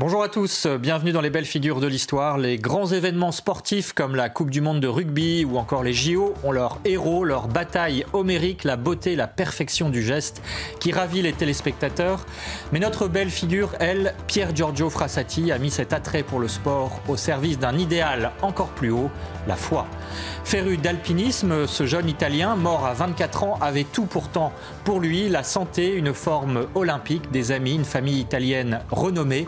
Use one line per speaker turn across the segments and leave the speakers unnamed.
Bonjour à tous, bienvenue dans les belles figures de l'histoire. Les grands événements sportifs comme la Coupe du Monde de rugby ou encore les JO ont leurs héros, leur bataille homérique, la beauté, la perfection du geste qui ravit les téléspectateurs. Mais notre belle figure, elle, Pierre Giorgio Frassati, a mis cet attrait pour le sport au service d'un idéal encore plus haut, la foi. Féru d'alpinisme, ce jeune Italien, mort à 24 ans, avait tout pourtant pour lui, la santé, une forme olympique, des amis, une famille italienne renommée.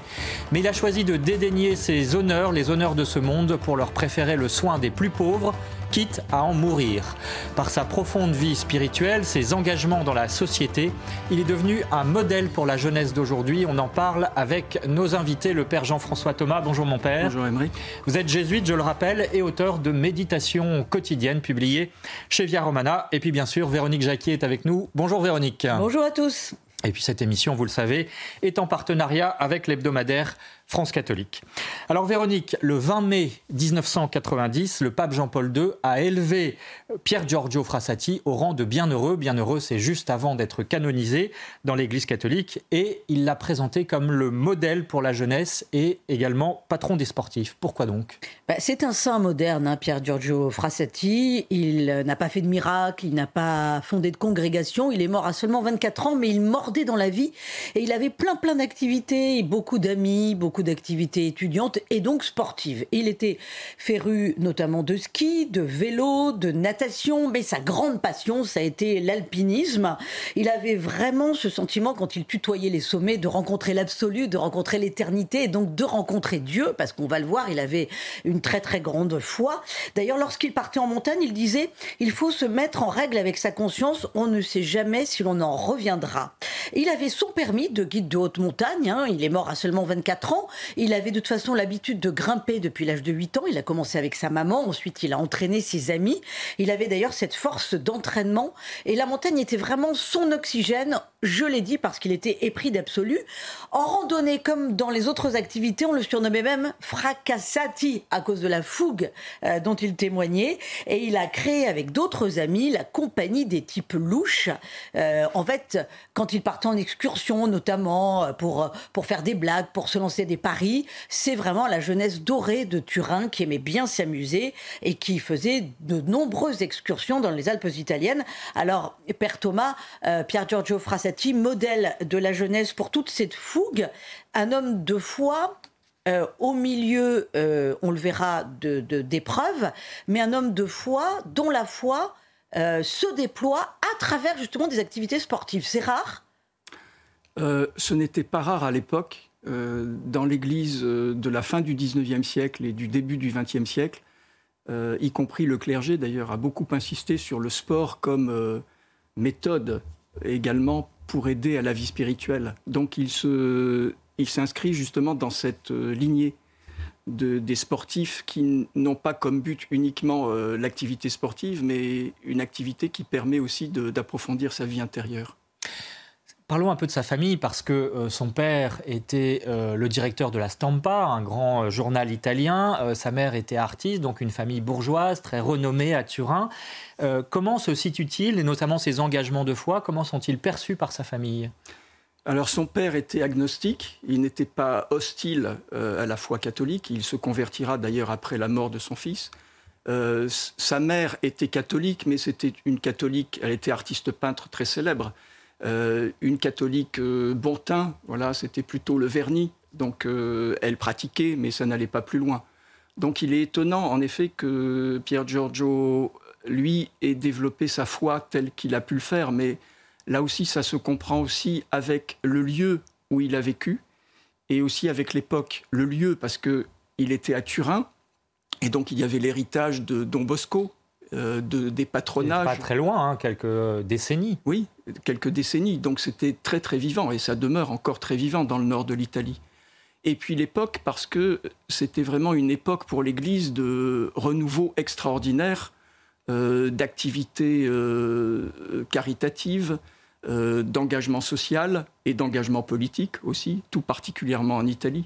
Mais il a choisi de dédaigner ses honneurs, les honneurs de ce monde, pour leur préférer le soin des plus pauvres, quitte à en mourir. Par sa profonde vie spirituelle, ses engagements dans la société, il est devenu un modèle pour la jeunesse d'aujourd'hui. On en parle avec nos invités, le père Jean-François Thomas. Bonjour mon père.
Bonjour Emery.
Vous êtes jésuite, je le rappelle, et auteur de Méditation quotidienne publiée chez Via Romana. Et puis bien sûr, Véronique Jacquier est avec nous. Bonjour Véronique.
Bonjour à tous.
Et puis cette émission, vous le savez, est en partenariat avec l'hebdomadaire France catholique. Alors Véronique, le 20 mai 1990, le pape Jean-Paul II a élevé Pierre Giorgio Frassati au rang de bienheureux. Bienheureux, c'est juste avant d'être canonisé dans l'Église catholique et il l'a présenté comme le modèle pour la jeunesse et également patron des sportifs. Pourquoi donc?
Bah, C'est un saint moderne, hein, Pierre Giorgio Frassati. Il n'a pas fait de miracle, il n'a pas fondé de congrégation. Il est mort à seulement 24 ans, mais il mordait dans la vie et il avait plein plein d'activités, beaucoup d'amis, beaucoup d'activités étudiantes et donc sportives. Il était féru notamment de ski, de vélo, de natation, mais sa grande passion, ça a été l'alpinisme. Il avait vraiment ce sentiment, quand il tutoyait les sommets, de rencontrer l'absolu, de rencontrer l'éternité et donc de rencontrer Dieu, parce qu'on va le voir, il avait une très très grande foi. D'ailleurs, lorsqu'il partait en montagne, il disait, il faut se mettre en règle avec sa conscience, on ne sait jamais si l'on en reviendra. Il avait son permis de guide de haute montagne, hein. il est mort à seulement 24 ans, il avait de toute façon l'habitude de grimper depuis l'âge de 8 ans. Il a commencé avec sa maman, ensuite il a entraîné ses amis. Il avait d'ailleurs cette force d'entraînement et la montagne était vraiment son oxygène, je l'ai dit parce qu'il était épris d'absolu. En randonnée comme dans les autres activités, on le surnommait même fracassati à cause de la fougue euh, dont il témoignait et il a créé avec d'autres amis la compagnie des types louches. Euh, en fait, quand il partait en excursion notamment euh, pour, pour faire des blagues, pour se lancer des Paris, c'est vraiment la jeunesse dorée de Turin qui aimait bien s'amuser et qui faisait de nombreuses excursions dans les Alpes italiennes. Alors, Père Thomas, Pierre Giorgio Modèle de la jeunesse pour toute cette fougue, un homme de foi, euh, au milieu, euh, on le verra, d'épreuves, de, mais un homme de foi dont la foi se déploie à travers justement des activités sportives. C'est rare?
Ce n'était pas rare à l'époque. Euh, dans l'Église euh, de la fin du XIXe siècle et du début du XXe siècle, euh, y compris le clergé d'ailleurs, a beaucoup insisté sur le sport comme méthode également pour aider à la vie spirituelle. Donc il, s'inscrit justement dans cette lignée des sportifs qui n'ont pas comme but uniquement l'activité sportive, mais une activité qui permet aussi d'approfondir sa vie intérieure.
Parlons un peu de sa famille parce que euh, son père était euh, le directeur de la Stampa, un grand euh, journal italien. sa mère était artiste, donc une famille bourgeoise très renommée à Turin. comment se situe-t-il et notamment ses engagements de foi Comment sont-ils perçus par sa famille?
Alors son père était agnostique, il n'était pas hostile à la foi catholique, il se convertira d'ailleurs après la mort de son fils. sa mère était catholique, mais c'était une catholique, elle était artiste peintre très célèbre. Euh, une catholique euh, bon teint, voilà, c'était plutôt le vernis. Donc euh, elle pratiquait, mais ça n'allait pas plus loin. Donc il est étonnant, en effet, que Pierre Giorgio, lui, ait développé sa foi telle qu'il a pu le faire. Mais là aussi, ça se comprend aussi avec le lieu où il a vécu et aussi avec l'époque. Le lieu, parce qu'il était à Turin, et donc il y avait l'héritage de Don Bosco, de, des patronages.
Pas très loin, hein, quelques décennies.
Oui, quelques décennies. Donc c'était très très vivant et ça demeure encore très vivant dans le nord de l'Italie. Et puis l'époque, parce que c'était vraiment une époque pour l'Église de renouveau extraordinaire, euh, d'activités euh, caritatives, d'engagement social et d'engagement politique aussi, tout particulièrement en Italie.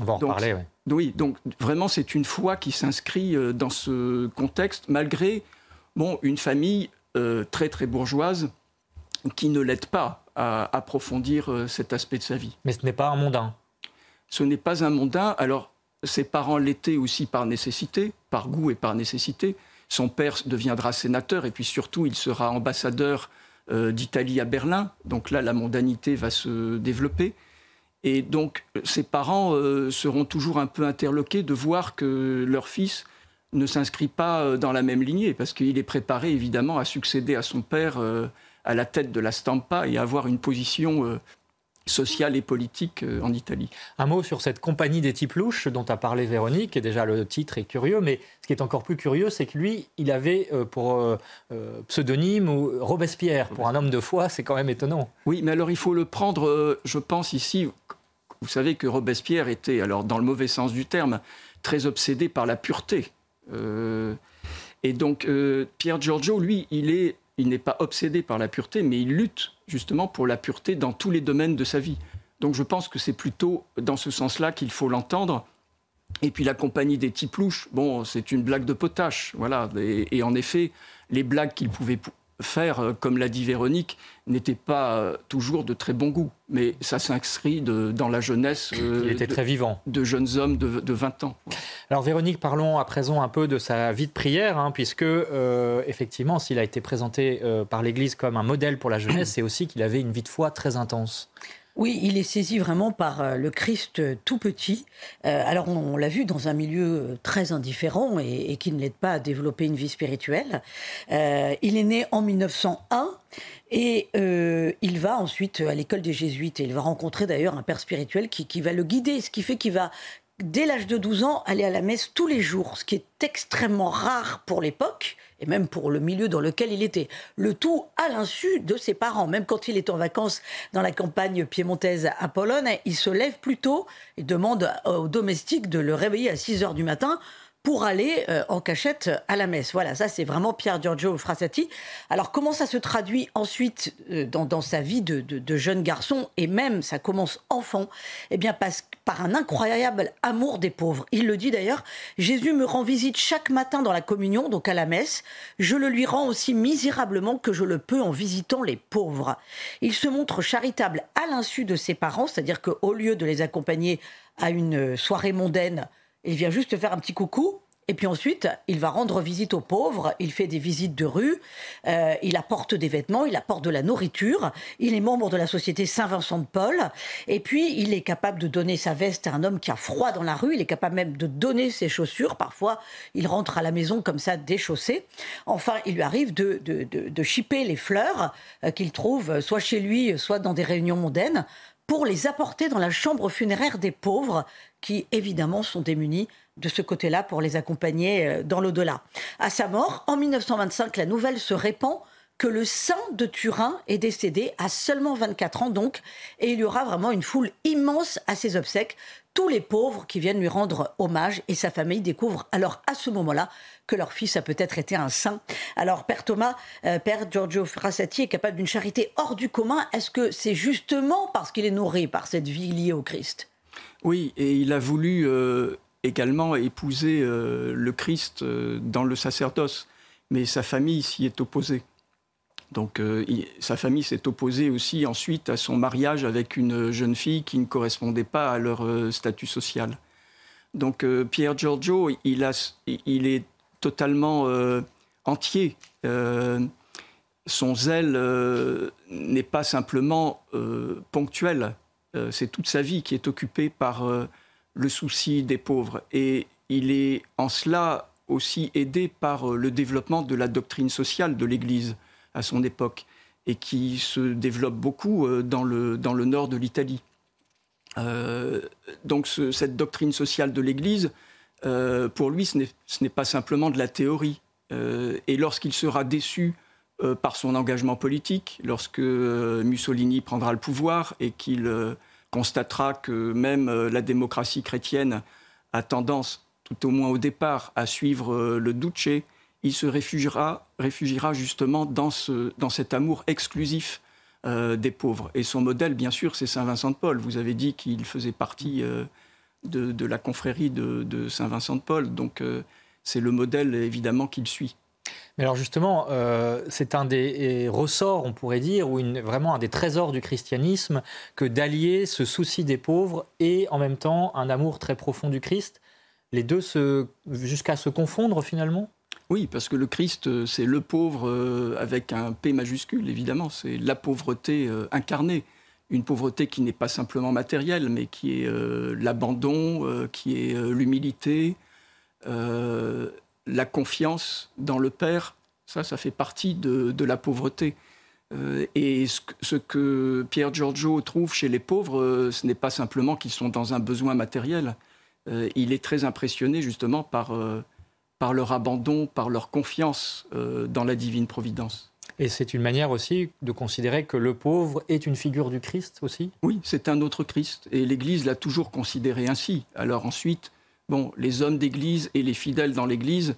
On va en parler, oui.
Oui, donc vraiment c'est une foi qui s'inscrit euh, dans ce contexte, malgré bon, une famille euh, très très bourgeoise qui ne l'aide pas à approfondir euh, cet aspect de sa vie.
Mais ce n'est pas un mondain
Ce n'est pas un mondain. Alors, ses parents l'étaient aussi par nécessité, par goût et par nécessité. Son père deviendra sénateur et puis surtout, il sera ambassadeur euh, d'Italie à Berlin. Donc là, la mondanité va se développer. Et donc, ses parents euh, seront toujours un peu interloqués de voir que leur fils ne s'inscrit pas euh, dans la même lignée, parce qu'il est préparé évidemment à succéder à son père à la tête de la Stampa et à avoir une position sociale et politique euh, en Italie.
Un mot sur cette compagnie des types louches dont a parlé Véronique, et déjà le titre est curieux, mais ce qui est encore plus curieux, c'est que lui, il avait euh, pour euh, pseudonyme ou Robespierre. Pour un homme de foi, c'est quand même étonnant.
Oui, mais alors il faut le prendre, je pense ici, vous savez que Robespierre était, alors dans le mauvais sens du terme, très obsédé par la pureté. et donc Pierre Giorgio, lui, il est il n'est pas obsédé par la pureté, mais il lutte justement pour la pureté dans tous les domaines de sa vie. Donc je pense que c'est plutôt dans ce sens-là qu'il faut l'entendre. Et puis la compagnie des types louches, bon, c'est une blague de potache, voilà. Et, et en effet, les blagues qu'il pouvait faire, euh, comme l'a dit Véronique, n'était pas euh, toujours de très bon goût. Mais ça s'inscrit dans la jeunesse.
Euh, Il était
de,
très vivant.
De jeunes hommes de, 20 ans.
Alors Véronique, parlons à présent un peu de sa vie de prière, hein, puisque effectivement, s'il a été présenté par l'Église comme un modèle pour la jeunesse, c'est aussi qu'il avait une vie de foi très intense.
Oui, il est saisi vraiment par euh, le Christ euh, tout petit. Euh, alors on, l'a vu dans un milieu très indifférent et, qui ne l'aide pas à développer une vie spirituelle. il est né en 1901 et il va ensuite à l'école des jésuites et il va rencontrer d'ailleurs un père spirituel qui, qui va le guider, ce qui fait qu'il va dès l'âge de 12 ans, aller à la messe tous les jours, ce qui est extrêmement rare pour l'époque, et même pour le milieu dans lequel il était. Le tout à l'insu de ses parents. Même quand il est en vacances dans la campagne piémontaise à Pologne, il se lève plus tôt et demande aux domestiques de le réveiller à 6 heures du matin pour aller euh, en cachette à la messe. Voilà, ça c'est vraiment Pierre Giorgio Frassati. Alors comment ça se traduit ensuite euh, dans, sa vie de, de, jeune garçon et même ça commence enfant? Eh bien par un incroyable amour des pauvres. Il le dit d'ailleurs, Jésus me rend visite chaque matin dans la communion, donc à la messe. Je le lui rends aussi misérablement que je le peux en visitant les pauvres. Il se montre charitable à l'insu de ses parents, c'est-à-dire qu'au lieu de les accompagner à une soirée mondaine, il vient juste faire un petit coucou. Et puis ensuite, il va rendre visite aux pauvres, il fait des visites de rue, euh, il apporte des vêtements, il apporte de la nourriture, il est membre de la société Saint-Vincent de Paul, et puis il est capable de donner sa veste à un homme qui a froid dans la rue, il est capable même de donner ses chaussures, parfois il rentre à la maison comme ça déchaussé. Enfin, il lui arrive de, de, de, chipper les fleurs euh, qu'il trouve soit chez lui, soit dans des réunions mondaines, pour les apporter dans la chambre funéraire des pauvres qui évidemment sont démunis de ce côté-là pour les accompagner euh, dans l'au-delà. À sa mort, en 1925, la nouvelle se répand que le saint de Turin est décédé à seulement 24 ans donc, et il y aura vraiment une foule immense à ses obsèques, tous les pauvres qui viennent lui rendre hommage, et sa famille découvre alors à ce moment-là que leur fils a peut-être été un saint. Alors Père Thomas, euh, Père Giorgio Frassati est capable d'une charité hors du commun, est-ce que c'est justement parce qu'il est nourri par cette vie liée au Christ?
Oui, et il a voulu euh, également épouser euh, le Christ dans le sacerdoce, mais sa famille s'y est opposée. Donc sa famille s'est opposée aussi ensuite à son mariage avec une jeune fille qui ne correspondait pas à leur statut social. Donc Pierre Giorgio, il, est totalement entier. son zèle n'est pas simplement ponctuel euh, c'est toute sa vie qui est occupée par euh, le souci des pauvres. Et il est en cela aussi aidé par euh, le développement de la doctrine sociale de l'Église à son époque, et qui se développe beaucoup dans le, dans le nord de l'Italie. donc cette doctrine sociale de l'Église, pour lui, ce n'est pas simplement de la théorie. et lorsqu'il sera déçu euh, par son engagement politique, lorsque euh, Mussolini prendra le pouvoir et qu'il euh, constatera que même la démocratie chrétienne a tendance, tout au moins au départ, à suivre le Duce, il se réfugiera, justement dans, ce, dans cet amour exclusif des pauvres. Et son modèle, bien sûr, c'est Saint Vincent de Paul. Vous avez dit qu'il faisait partie de, de, la confrérie de, Saint Vincent de Paul, donc c'est le modèle évidemment qu'il suit.
Mais alors justement, euh, c'est un des ressorts, on pourrait dire, ou vraiment un des trésors du christianisme, que d'allier ce souci des pauvres et en même temps un amour très profond du Christ. Les deux jusqu'à se confondre finalement?
Oui, parce que le Christ, euh, c'est le pauvre euh, avec un P majuscule, évidemment. C'est la pauvreté incarnée. Une pauvreté qui n'est pas simplement matérielle, mais qui est l'abandon, qui est l'humilité, la confiance dans le Père, ça, ça fait partie de, la pauvreté. Euh, et ce, que Pierre Giorgio trouve chez les pauvres, euh, ce n'est pas simplement qu'ils sont dans un besoin matériel. Euh, il est très impressionné justement par, par leur abandon, par leur confiance dans la divine providence.
Et c'est une manière aussi de considérer que le pauvre est une figure du Christ aussi?
Oui, c'est un autre Christ. Et l'Église l'a toujours considéré ainsi. Alors ensuite, bon, les hommes d'Église et les fidèles dans l'Église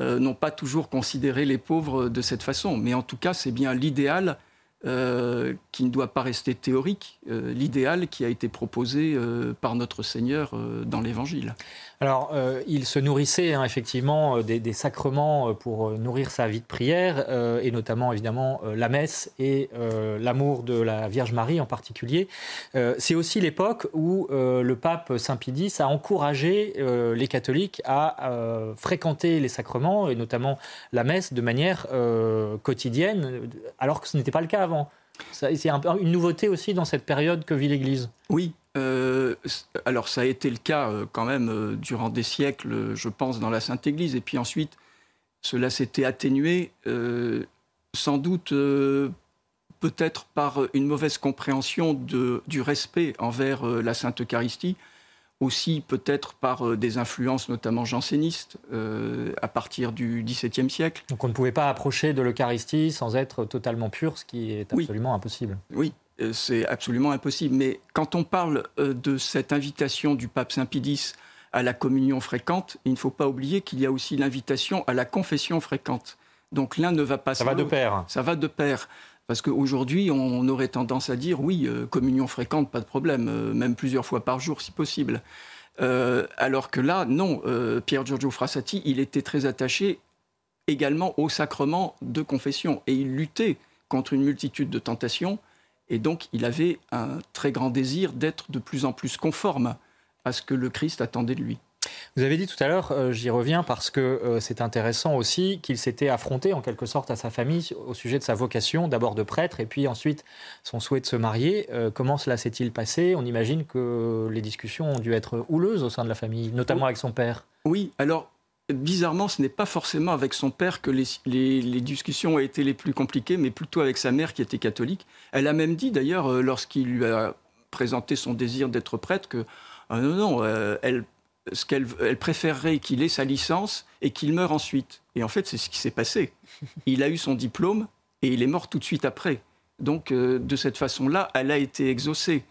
euh, n'ont pas toujours considéré les pauvres de cette façon. Mais en tout cas, c'est bien l'idéal euh, qui ne doit pas rester théorique, euh, l'idéal qui a été proposé par notre Seigneur dans l'Évangile.
Alors, euh, il se nourrissait hein, effectivement euh, des, sacrements euh, pour nourrir sa vie de prière, et notamment évidemment la messe et l'amour de la Vierge Marie en particulier. C'est aussi l'époque où le pape Saint Pidis a encouragé les catholiques à fréquenter les sacrements, et notamment la messe, de manière quotidienne, alors que ce n'était pas le cas avant. C'est une nouveauté aussi dans cette période que vit l'Église.
Oui, euh, alors ça a été le cas euh, quand même euh, durant des siècles, je pense, dans la Sainte Église. Et puis ensuite, cela s'était atténué, sans doute peut-être par une mauvaise compréhension du respect envers la Sainte Eucharistie, aussi peut-être par des influences notamment jansénistes à partir du XVIIe siècle.
Donc on ne pouvait pas approcher de l'Eucharistie sans être totalement pur, ce qui est absolument impossible.
Oui, c'est absolument impossible. Mais quand on parle euh, de cette invitation du pape Saint Pidis à la communion fréquente, il ne faut pas oublier qu'il y a aussi l'invitation à la confession fréquente. Donc l'un ne va pas
Ça va de pair.
Ça va de pair. Parce qu'aujourd'hui, on aurait tendance à dire oui, euh, communion fréquente, pas de problème, même plusieurs fois par jour si possible. alors que là, non, Pierre Giorgio Frassati, il était très attaché également au sacrement de confession et il luttait contre une multitude de tentations et donc, il avait un très grand désir d'être de plus en plus conforme à ce que le Christ attendait de lui.
Vous avez dit tout à l'heure, euh, j'y reviens parce que euh, c'est intéressant aussi, qu'il s'était affronté en quelque sorte à sa famille au sujet de sa vocation, d'abord de prêtre et puis ensuite son souhait de se marier. Euh, comment cela s'est-il passé? On imagine que les discussions ont dû être houleuses au sein de la famille, notamment avec son père.
Oui, alors bizarrement, ce n'est pas forcément avec son père que les, discussions ont été les plus compliquées, mais plutôt avec sa mère qui était catholique. Elle a même dit d'ailleurs, euh, lorsqu'il lui a présenté son désir d'être prêtre, que ah non, non, euh, elle, ce qu'elle elle préférerait qu'il ait sa licence et qu'il meure ensuite. Et en fait, c'est ce qui s'est passé. Il a eu son diplôme et il est mort tout de suite après. Donc, euh, de cette façon-là, elle a été exaucée.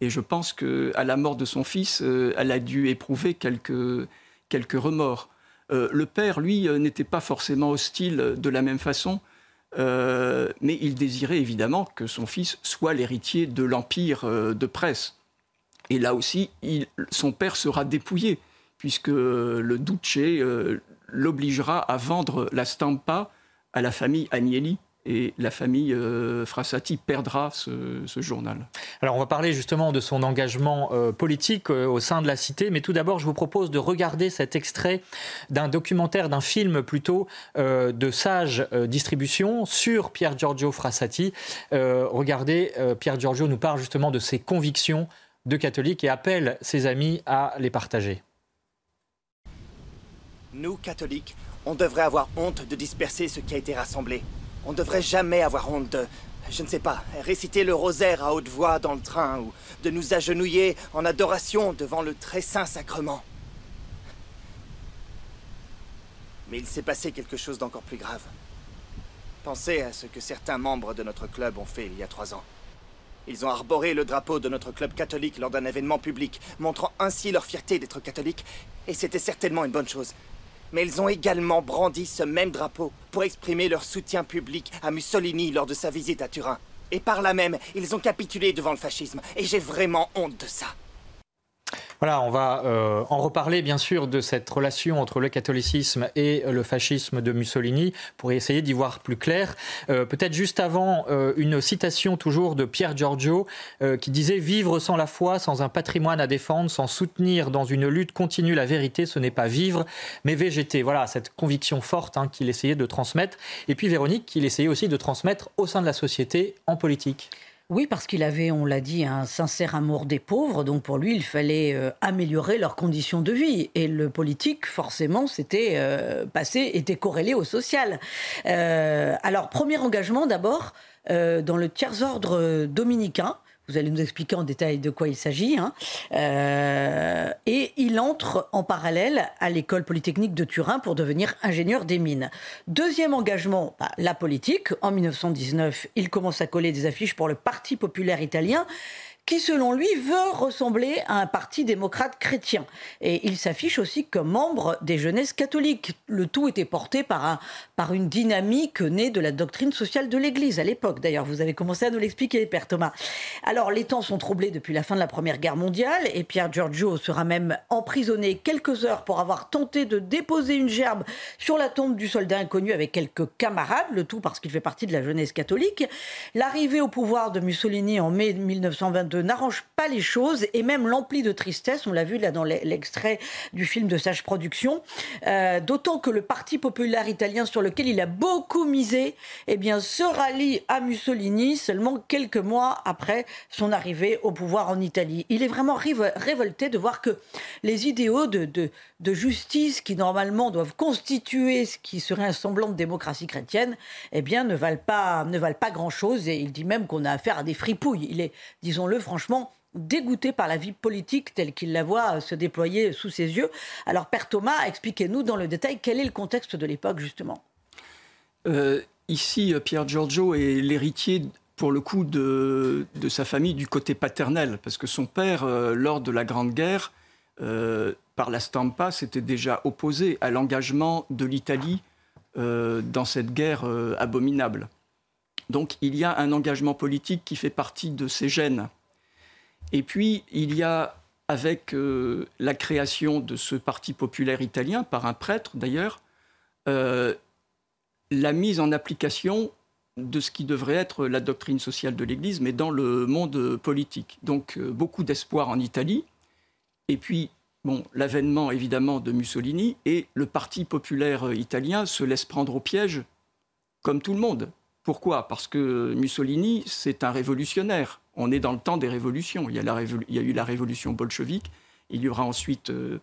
Et je pense qu'à la mort de son fils, elle a dû éprouver quelques, quelques remords. Euh, le père, lui, euh, n'était pas forcément hostile de la même façon, euh, mais il désirait évidemment que son fils soit l'héritier de l'empire de presse. Et là aussi, son père sera dépouillé, puisque le duce l'obligera à vendre la stampa à la famille Agnelli, et la famille euh, Frassati perdra ce, journal.
Alors on va parler justement de son engagement euh, politique euh, au sein de la cité, mais tout d'abord je vous propose de regarder cet extrait d'un documentaire, d'un film plutôt de Sage Distribution sur Pierre Giorgio Frassati. regardez, Pierre Giorgio nous parle justement de ses convictions de catholique et appelle ses amis à les partager.
Nous, catholiques, on devrait avoir honte de disperser ce qui a été rassemblé. On ne devrait jamais avoir honte de, je ne sais pas, réciter le rosaire à haute voix dans le train ou de nous agenouiller en adoration devant le très saint sacrement. Mais il s'est passé quelque chose d'encore plus grave. Pensez à ce que certains membres de notre club ont fait il y a trois ans. Ils ont arboré le drapeau de notre club catholique lors d'un événement public, montrant ainsi leur fierté d'être catholiques, et c'était certainement une bonne chose mais ils ont également brandi ce même drapeau pour exprimer leur soutien public à Mussolini lors de sa visite à Turin. Et par là même, ils ont capitulé devant le fascisme, et j'ai vraiment honte de ça.
Voilà, on va euh, en reparler bien sûr de cette relation entre le catholicisme et le fascisme de Mussolini pour essayer d'y voir plus clair. Euh, peut-être juste avant, euh, une citation toujours de Pierre Giorgio qui disait Vivre sans la foi, sans un patrimoine à défendre, sans soutenir dans une lutte continue la vérité, ce n'est pas vivre, mais végéter. Voilà, cette conviction forte hein, qu'il essayait de transmettre. Et puis Véronique, qu'il essayait aussi de transmettre au sein de la société en politique.
Oui, parce qu'il avait, on l'a dit, un sincère amour des pauvres. Donc pour lui, il fallait euh, améliorer leurs conditions de vie. Et le politique, forcément, c'était euh, passé, était corrélé au social. Euh, alors premier engagement d'abord dans le tiers ordre dominicain. Vous allez nous expliquer en détail de quoi il s'agit. Hein. Euh, et il entre en parallèle à l'école polytechnique de Turin pour devenir ingénieur des mines. Deuxième engagement, bah, la politique. En 1919, il commence à coller des affiches pour le Parti populaire italien qui, selon lui, veut ressembler à un parti démocrate chrétien. Et il s'affiche aussi comme membre des jeunesses catholiques. Le tout était porté par, un, par une dynamique née de la doctrine sociale de l'Église à l'époque. D'ailleurs, vous avez commencé à nous l'expliquer, Père Thomas. Alors, les temps sont troublés depuis la fin de la Première Guerre mondiale et Pierre Giorgio sera même emprisonné quelques heures pour avoir tenté de déposer une gerbe sur la tombe du soldat inconnu avec quelques camarades, le tout parce qu'il fait partie de la jeunesse catholique. L'arrivée au pouvoir de Mussolini en mai 1922 n'arrange pas les choses et même l'emplit de tristesse. On l'a vu là dans l'extrait du film de Sage Productions. Euh, d'autant que le Parti populaire italien sur lequel il a beaucoup misé, eh bien, se rallie à Mussolini seulement quelques mois après son arrivée au pouvoir en Italie. Il est vraiment révolté de voir que les idéaux de, justice qui normalement doivent constituer ce qui serait un semblant de démocratie chrétienne, eh bien, ne valent pas, ne valent pas grand-chose. Et il dit même qu'on a affaire à des fripouilles. Il est, disons-le, franchement dégoûté par la vie politique telle qu'il la voit se déployer sous ses yeux. Alors, Père Thomas, expliquez-nous dans le détail quel est le contexte de l'époque, justement.
Euh, ici, Pierre Giorgio est l'héritier, pour le coup, de, sa famille du côté paternel, parce que son père, euh, lors de la Grande Guerre, euh, par la Stampa, s'était déjà opposé à l'engagement de l'Italie dans cette guerre abominable. Donc il y a un engagement politique qui fait partie de ses gènes. Et puis il y a, avec euh, la création de ce parti populaire italien, par un prêtre d'ailleurs, euh, la mise en application de ce qui devrait être la doctrine sociale de l'Église, mais dans le monde politique. Donc euh, beaucoup d'espoir en Italie. Et puis, bon, l'avènement évidemment de Mussolini et le Parti populaire italien se laisse prendre au piège, comme tout le monde. Pourquoi? Parce que Mussolini, c'est un révolutionnaire. On est dans le temps des révolutions. Il y a, eu la révolution bolchevique, il y aura ensuite euh,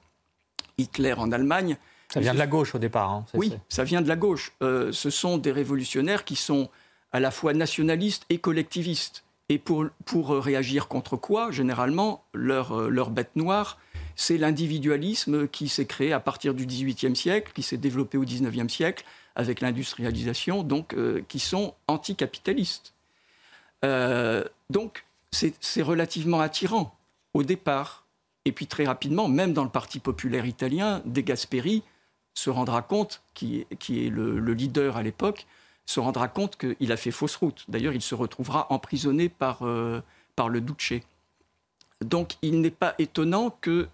Hitler en Allemagne.
Ça vient de la gauche au départ. Hein,
oui, ça vient de la gauche. Euh, ce sont des révolutionnaires qui sont à la fois nationalistes et collectivistes. Et pour, pour réagir contre quoi Généralement, leur, euh, leur bête noire, c'est l'individualisme qui s'est créé à partir du XVIIIe siècle, qui s'est développé au XIXe siècle, avec l'industrialisation, donc euh, qui sont anticapitalistes. Euh, donc c'est relativement attirant au départ. Et puis très rapidement, même dans le Parti populaire italien, De Gasperi se rendra compte, qui, qui est le, leader à l'époque, se rendra compte qu'il a fait fausse route. D'ailleurs, il se retrouvera emprisonné par, euh, par le Duce. Donc il n'est pas étonnant que,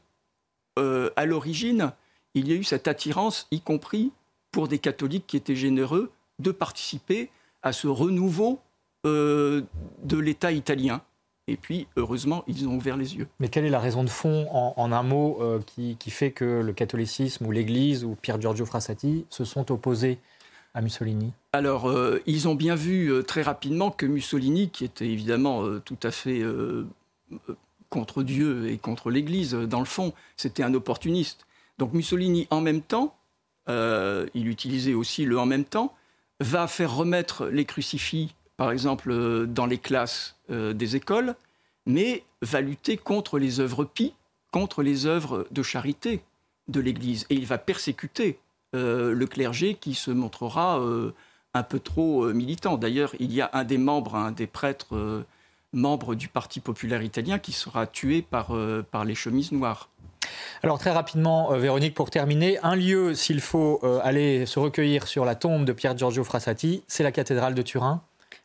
à l'origine, il y ait eu cette attirance, y compris pour des catholiques qui étaient généreux de participer à ce renouveau euh, de l'État italien. Et puis, heureusement, ils ont ouvert les yeux.
Mais quelle est la raison de fond, en, un mot, euh, qui, fait que le catholicisme ou l'Église ou Pier Giorgio Frassati se sont opposés à Mussolini
Alors, euh, ils ont bien vu très rapidement que Mussolini, qui était évidemment tout à fait contre Dieu et contre l'Église, dans le fond, c'était un opportuniste. Donc Mussolini, en même temps, euh, il utilisait aussi le en même temps, va faire remettre les crucifix, par exemple, euh, dans les classes euh, des écoles, mais va lutter contre les œuvres pies, contre les œuvres de charité de l'Église. Et il va persécuter le clergé qui se montrera un peu trop militant. D'ailleurs, il y a un des membres, un des prêtres membres du Parti populaire italien qui sera tué par, les chemises noires.
Alors très rapidement, euh, Véronique, pour terminer, un lieu, s'il faut euh, aller se recueillir sur la tombe de Pierre Giorgio Frassati, c'est la cathédrale de Turin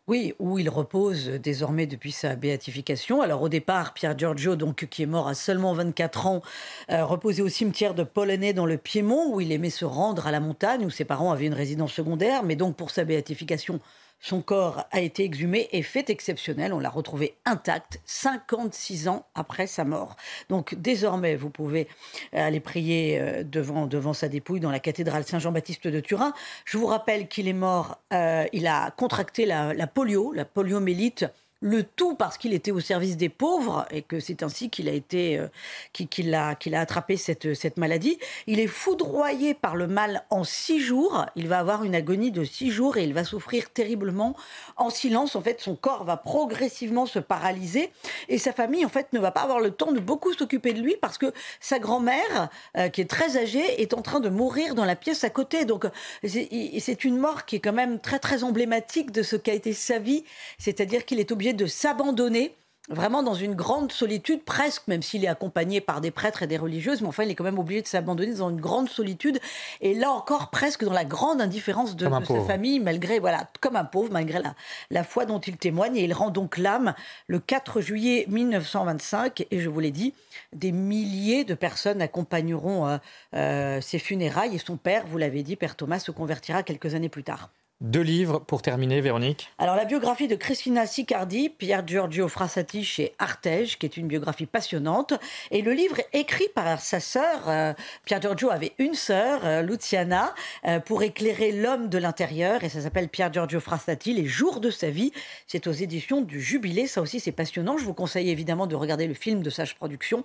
Oui, où il repose désormais depuis sa béatification. Alors au départ, Pierre Giorgio, donc, qui est mort à seulement 24 ans, euh, reposait au cimetière de Polonais dans le Piémont, où il aimait se rendre à la montagne, où ses parents avaient une résidence secondaire. Mais donc pour sa béatification, son corps a été exhumé et fait exceptionnel. On l'a retrouvé intact 56 ans après sa mort. Donc désormais, vous pouvez euh, aller prier euh, devant, devant sa dépouille dans la cathédrale Saint-Jean-Baptiste de Turin. Je vous rappelle qu'il est mort, euh, il a contracté la, la polio, la poliomélite le tout parce qu'il était au service des pauvres et que c'est ainsi qu'il a été euh, qu'il a, attrapé cette, cette maladie. Il est foudroyé par le mal en six jours. Il va avoir une agonie de six jours et il va souffrir terriblement en silence. En fait, son corps va progressivement se paralyser et sa famille en fait ne va pas avoir le temps de beaucoup s'occuper de lui parce que sa grand-mère, euh, qui est très âgée, est en train de mourir dans la pièce à côté. Donc c'est une mort qui est quand même très très emblématique de ce qu'a été sa vie, c'est-à-dire qu'il est obligé de s'abandonner vraiment dans une grande solitude, presque, même s'il est accompagné par des prêtres et des religieuses, mais enfin, il est quand même obligé de s'abandonner dans une grande solitude, et là encore, presque dans la grande indifférence de, sa famille, malgré, voilà, comme un pauvre, malgré la, la foi dont il témoigne, et il rend donc l'âme le 4 juillet 1925, et je vous l'ai dit, des milliers de personnes accompagneront euh, euh, ses funérailles, et son père, vous l'avez dit, Père Thomas, se convertira quelques années plus tard.
Deux livres pour terminer, Véronique.
Alors, la biographie de Christina Sicardi, Pierre Giorgio Frassati chez Artege, qui est une biographie passionnante. Et le livre écrit par sa sœur. Euh, Pierre Giorgio avait une sœur, euh, Luciana, euh, pour éclairer l'homme de l'intérieur. Et ça s'appelle Pierre Giorgio Frassati, Les jours de sa vie. C'est aux éditions du Jubilé. Ça aussi, c'est passionnant. Je vous conseille évidemment de regarder le film de Sage Production,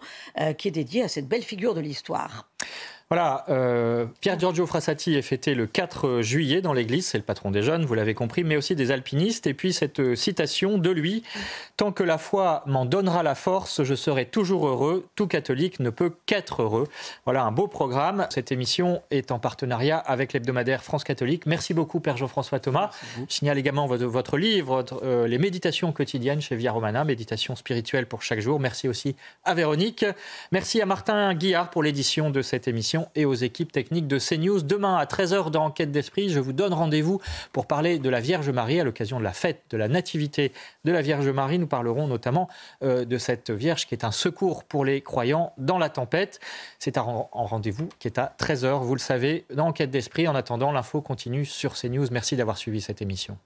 qui est dédié à cette belle figure de l'histoire.
Voilà, euh, Pierre Giorgio Frassati est fêté le 4 juillet dans l'église, c'est le patron des jeunes, vous l'avez compris, mais aussi des alpinistes. Et puis cette euh, citation de lui Tant que la foi m'en donnera la force, je serai toujours heureux. Tout catholique ne peut qu'être heureux. Voilà un beau programme. Cette émission est en partenariat avec l'hebdomadaire France Catholique. Merci beaucoup, Père Jean-François Thomas. Je signale également votre, livre, euh, Les méditations quotidiennes chez Via Romana, méditation spirituelle pour chaque jour. Merci aussi à Véronique. Merci à Martin Guillard pour l'édition de cette émission et aux équipes techniques de CNews. Demain à 13h dans Enquête d'Esprit, je vous donne rendez-vous pour parler de la Vierge Marie à l'occasion de la fête de la Nativité de la Vierge Marie. Nous parlerons notamment euh, de cette Vierge qui est un secours pour les croyants dans la tempête. C'est un rendez-vous qui est à 13h, vous le savez, dans Enquête d'Esprit. En attendant, l'info continue sur CNews. Merci d'avoir suivi cette émission.